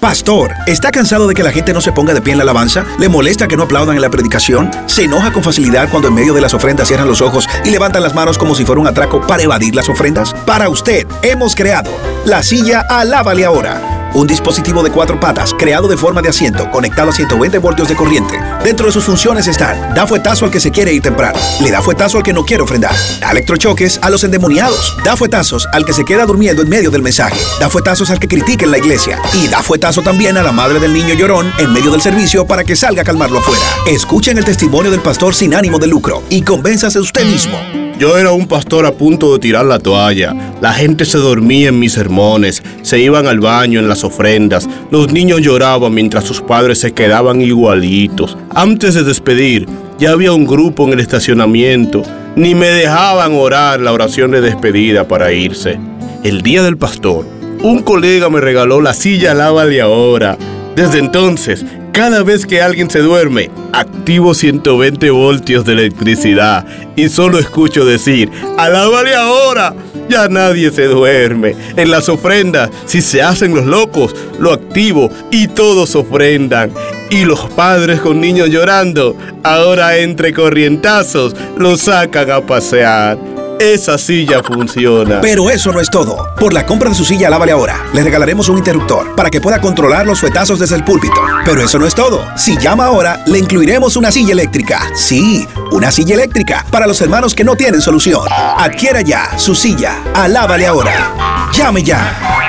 Pastor, ¿está cansado de que la gente no se ponga de pie en la alabanza? ¿Le molesta que no aplaudan en la predicación? ¿Se enoja con facilidad cuando en medio de las ofrendas cierran los ojos y levantan las manos como si fuera un atraco para evadir las ofrendas? Para usted, hemos creado la silla Alábale ahora un dispositivo de cuatro patas creado de forma de asiento conectado a 120 voltios de corriente. Dentro de sus funciones están, da fuetazo al que se quiere ir temprano, le da fuetazo al que no quiere ofrendar, da electrochoques a los endemoniados, da fuetazos al que se queda durmiendo en medio del mensaje, da fuetazos al que critique en la iglesia y da fuetazo también a la madre del niño llorón en medio del servicio para que salga a calmarlo afuera. Escuchen el testimonio del pastor sin ánimo de lucro y convénzase usted mismo. Yo era un pastor a punto de tirar la toalla. La gente se dormía en mis sermones, se iban al baño en las ofrendas, los niños lloraban mientras sus padres se quedaban igualitos. Antes de despedir, ya había un grupo en el estacionamiento, ni me dejaban orar la oración de despedida para irse. El día del pastor, un colega me regaló la silla Lávale ahora. Desde entonces, cada vez que alguien se duerme, activo 120 voltios de electricidad y solo escucho decir, alábale ahora. Ya nadie se duerme. En las ofrendas, si se hacen los locos, lo activo y todos ofrendan. Y los padres con niños llorando, ahora entre corrientazos, los sacan a pasear esa silla funciona. Pero eso no es todo. Por la compra de su silla Lávale ahora, le regalaremos un interruptor para que pueda controlar los fuetazos desde el púlpito. Pero eso no es todo. Si llama ahora, le incluiremos una silla eléctrica. Sí, una silla eléctrica para los hermanos que no tienen solución. Adquiera ya su silla. Alábale ahora. Llame ya.